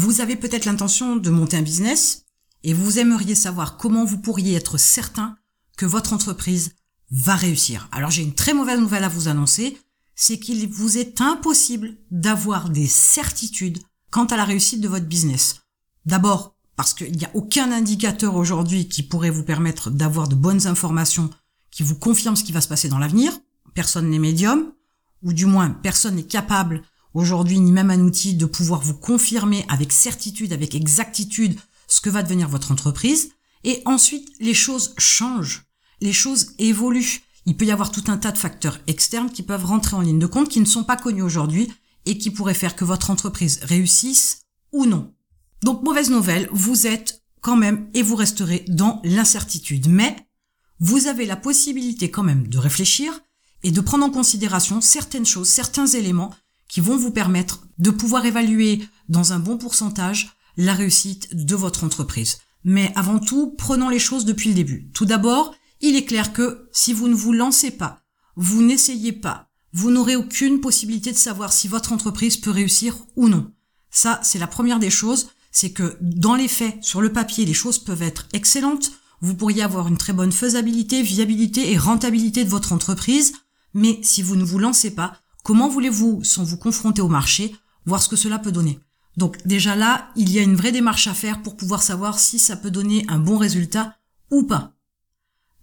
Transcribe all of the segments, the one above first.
Vous avez peut-être l'intention de monter un business et vous aimeriez savoir comment vous pourriez être certain que votre entreprise va réussir. Alors j'ai une très mauvaise nouvelle à vous annoncer, c'est qu'il vous est impossible d'avoir des certitudes quant à la réussite de votre business. D'abord, parce qu'il n'y a aucun indicateur aujourd'hui qui pourrait vous permettre d'avoir de bonnes informations qui vous confirment ce qui va se passer dans l'avenir. Personne n'est médium, ou du moins personne n'est capable aujourd'hui, ni même un outil, de pouvoir vous confirmer avec certitude, avec exactitude, ce que va devenir votre entreprise. Et ensuite, les choses changent, les choses évoluent. Il peut y avoir tout un tas de facteurs externes qui peuvent rentrer en ligne de compte, qui ne sont pas connus aujourd'hui et qui pourraient faire que votre entreprise réussisse ou non. Donc, mauvaise nouvelle, vous êtes quand même et vous resterez dans l'incertitude. Mais vous avez la possibilité quand même de réfléchir et de prendre en considération certaines choses, certains éléments qui vont vous permettre de pouvoir évaluer dans un bon pourcentage la réussite de votre entreprise. Mais avant tout, prenons les choses depuis le début. Tout d'abord, il est clair que si vous ne vous lancez pas, vous n'essayez pas, vous n'aurez aucune possibilité de savoir si votre entreprise peut réussir ou non. Ça, c'est la première des choses, c'est que dans les faits, sur le papier, les choses peuvent être excellentes, vous pourriez avoir une très bonne faisabilité, viabilité et rentabilité de votre entreprise, mais si vous ne vous lancez pas, comment voulez-vous, sans vous confronter au marché, voir ce que cela peut donner? Donc déjà là, il y a une vraie démarche à faire pour pouvoir savoir si ça peut donner un bon résultat ou pas.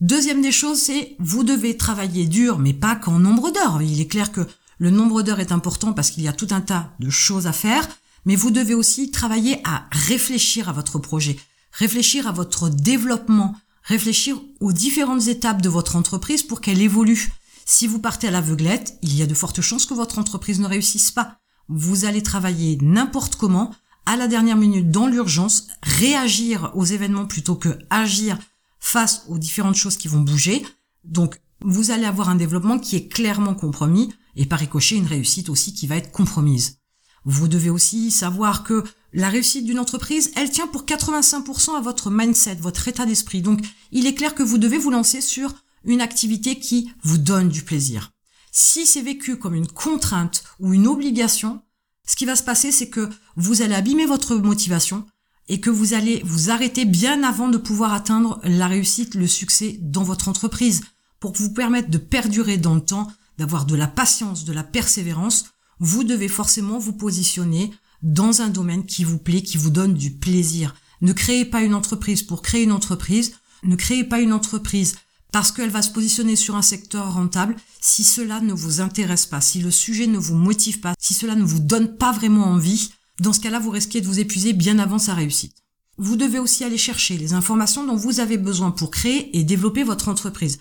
Deuxième des choses, c'est vous devez travailler dur, mais pas qu'en nombre d'heures. Il est clair que le nombre d'heures est important parce qu'il y a tout un tas de choses à faire, mais vous devez aussi travailler à réfléchir à votre projet, réfléchir à votre développement, réfléchir aux différentes étapes de votre entreprise pour qu'elle évolue. Si vous partez à l'aveuglette, il y a de fortes chances que votre entreprise ne réussisse pas. Vous allez travailler n'importe comment, à la dernière minute, dans l'urgence, réagir aux événements plutôt que agir face aux différentes choses qui vont bouger. Donc, vous allez avoir un développement qui est clairement compromis et par ricochet une réussite aussi qui va être compromise. Vous devez aussi savoir que la réussite d'une entreprise, elle tient pour 85% à votre mindset, votre état d'esprit. Donc, il est clair que vous devez vous lancer sur une activité qui vous donne du plaisir. Si c'est vécu comme une contrainte ou une obligation, ce qui va se passer, c'est que vous allez abîmer votre motivation et que vous allez vous arrêter bien avant de pouvoir atteindre la réussite, le succès dans votre entreprise pour vous permettre de perdurer dans le temps, d'avoir de la patience, de la persévérance vous devez forcément vous positionner dans un domaine qui vous plaît, qui vous donne du plaisir. Ne créez pas une entreprise pour créer une entreprise. Ne créez pas une entreprise parce qu'elle va se positionner sur un secteur rentable si cela ne vous intéresse pas, si le sujet ne vous motive pas, si cela ne vous donne pas vraiment envie. Dans ce cas-là, vous risquez de vous épuiser bien avant sa réussite. Vous devez aussi aller chercher les informations dont vous avez besoin pour créer et développer votre entreprise.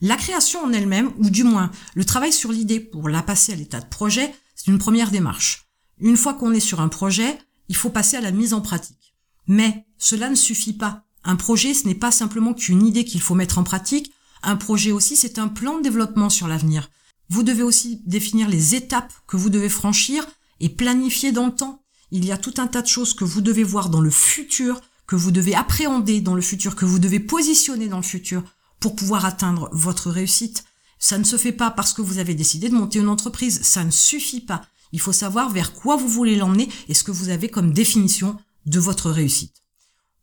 La création en elle-même, ou du moins le travail sur l'idée pour la passer à l'état de projet, c'est une première démarche. Une fois qu'on est sur un projet, il faut passer à la mise en pratique. Mais cela ne suffit pas. Un projet, ce n'est pas simplement qu'une idée qu'il faut mettre en pratique. Un projet aussi, c'est un plan de développement sur l'avenir. Vous devez aussi définir les étapes que vous devez franchir et planifier dans le temps. Il y a tout un tas de choses que vous devez voir dans le futur, que vous devez appréhender dans le futur, que vous devez positionner dans le futur pour pouvoir atteindre votre réussite. Ça ne se fait pas parce que vous avez décidé de monter une entreprise. Ça ne suffit pas. Il faut savoir vers quoi vous voulez l'emmener et ce que vous avez comme définition de votre réussite.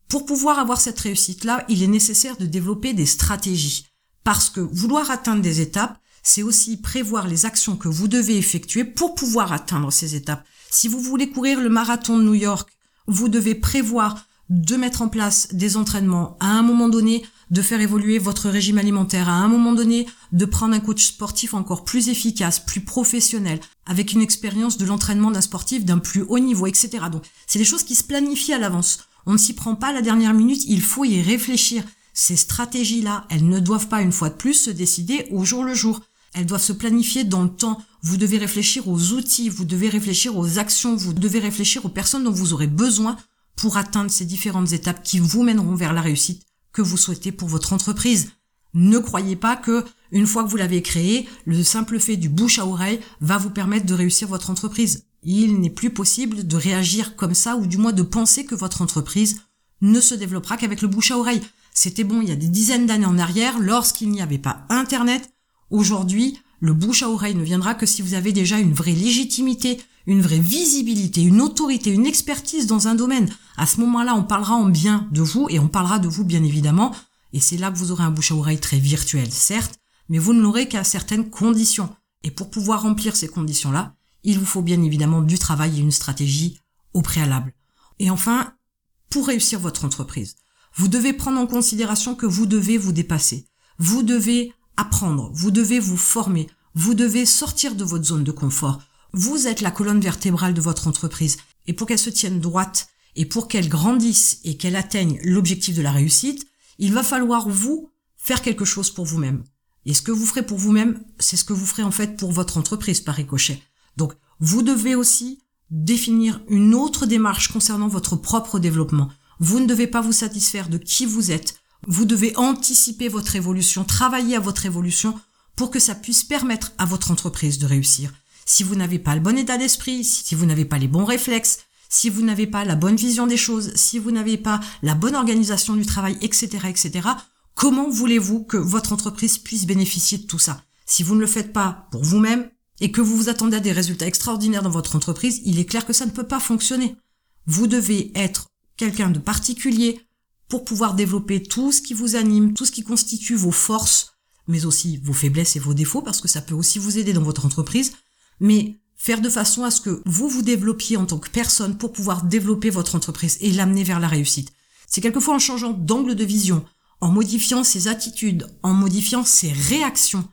Pour pouvoir avoir cette réussite-là, il est nécessaire de développer des stratégies. Parce que vouloir atteindre des étapes, c'est aussi prévoir les actions que vous devez effectuer pour pouvoir atteindre ces étapes. Si vous voulez courir le marathon de New York, vous devez prévoir de mettre en place des entraînements à un moment donné, de faire évoluer votre régime alimentaire à un moment donné, de prendre un coach sportif encore plus efficace, plus professionnel, avec une expérience de l'entraînement d'un sportif d'un plus haut niveau, etc. Donc, c'est des choses qui se planifient à l'avance. On ne s'y prend pas à la dernière minute, il faut y réfléchir. Ces stratégies-là, elles ne doivent pas une fois de plus se décider au jour le jour. Elles doivent se planifier dans le temps. Vous devez réfléchir aux outils, vous devez réfléchir aux actions, vous devez réfléchir aux personnes dont vous aurez besoin pour atteindre ces différentes étapes qui vous mèneront vers la réussite que vous souhaitez pour votre entreprise. Ne croyez pas que une fois que vous l'avez créé, le simple fait du bouche à oreille va vous permettre de réussir votre entreprise. Il n'est plus possible de réagir comme ça ou du moins de penser que votre entreprise ne se développera qu'avec le bouche à oreille. C'était bon il y a des dizaines d'années en arrière lorsqu'il n'y avait pas Internet. Aujourd'hui, le bouche à oreille ne viendra que si vous avez déjà une vraie légitimité, une vraie visibilité, une autorité, une expertise dans un domaine. À ce moment-là, on parlera en bien de vous et on parlera de vous bien évidemment. Et c'est là que vous aurez un bouche à oreille très virtuel, certes, mais vous ne l'aurez qu'à certaines conditions. Et pour pouvoir remplir ces conditions-là, il vous faut bien évidemment du travail et une stratégie au préalable. Et enfin, pour réussir votre entreprise, vous devez prendre en considération que vous devez vous dépasser. Vous devez apprendre, vous devez vous former, vous devez sortir de votre zone de confort. Vous êtes la colonne vertébrale de votre entreprise. Et pour qu'elle se tienne droite et pour qu'elle grandisse et qu'elle atteigne l'objectif de la réussite, il va falloir vous faire quelque chose pour vous-même. Et ce que vous ferez pour vous-même, c'est ce que vous ferez en fait pour votre entreprise par ricochet. Donc, vous devez aussi définir une autre démarche concernant votre propre développement. Vous ne devez pas vous satisfaire de qui vous êtes. Vous devez anticiper votre évolution, travailler à votre évolution pour que ça puisse permettre à votre entreprise de réussir. Si vous n'avez pas le bon état d'esprit, si vous n'avez pas les bons réflexes, si vous n'avez pas la bonne vision des choses, si vous n'avez pas la bonne organisation du travail, etc., etc., comment voulez-vous que votre entreprise puisse bénéficier de tout ça? Si vous ne le faites pas pour vous-même et que vous vous attendez à des résultats extraordinaires dans votre entreprise, il est clair que ça ne peut pas fonctionner. Vous devez être quelqu'un de particulier pour pouvoir développer tout ce qui vous anime, tout ce qui constitue vos forces, mais aussi vos faiblesses et vos défauts, parce que ça peut aussi vous aider dans votre entreprise, mais faire de façon à ce que vous vous développiez en tant que personne pour pouvoir développer votre entreprise et l'amener vers la réussite. C'est quelquefois en changeant d'angle de vision, en modifiant ses attitudes, en modifiant ses réactions,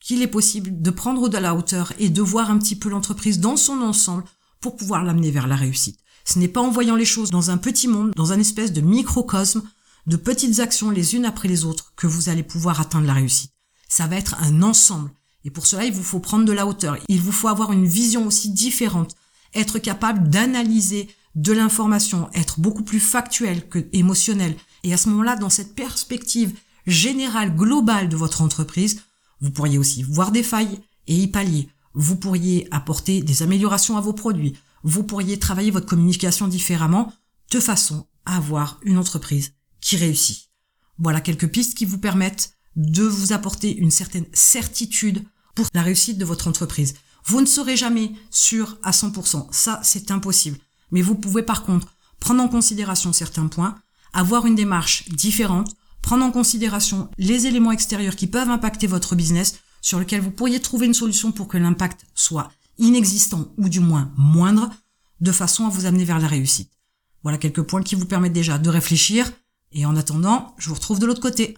qu'il est possible de prendre de la hauteur et de voir un petit peu l'entreprise dans son ensemble pour pouvoir l'amener vers la réussite. Ce n'est pas en voyant les choses dans un petit monde, dans un espèce de microcosme, de petites actions les unes après les autres, que vous allez pouvoir atteindre la réussite. Ça va être un ensemble. Et pour cela, il vous faut prendre de la hauteur. Il vous faut avoir une vision aussi différente. Être capable d'analyser de l'information, être beaucoup plus factuel que émotionnel. Et à ce moment-là, dans cette perspective générale, globale de votre entreprise, vous pourriez aussi voir des failles et y pallier. Vous pourriez apporter des améliorations à vos produits vous pourriez travailler votre communication différemment de façon à avoir une entreprise qui réussit. Voilà quelques pistes qui vous permettent de vous apporter une certaine certitude pour la réussite de votre entreprise. Vous ne serez jamais sûr à 100%, ça c'est impossible. Mais vous pouvez par contre prendre en considération certains points, avoir une démarche différente, prendre en considération les éléments extérieurs qui peuvent impacter votre business, sur lesquels vous pourriez trouver une solution pour que l'impact soit inexistant ou du moins moindre, de façon à vous amener vers la réussite. Voilà quelques points qui vous permettent déjà de réfléchir, et en attendant, je vous retrouve de l'autre côté.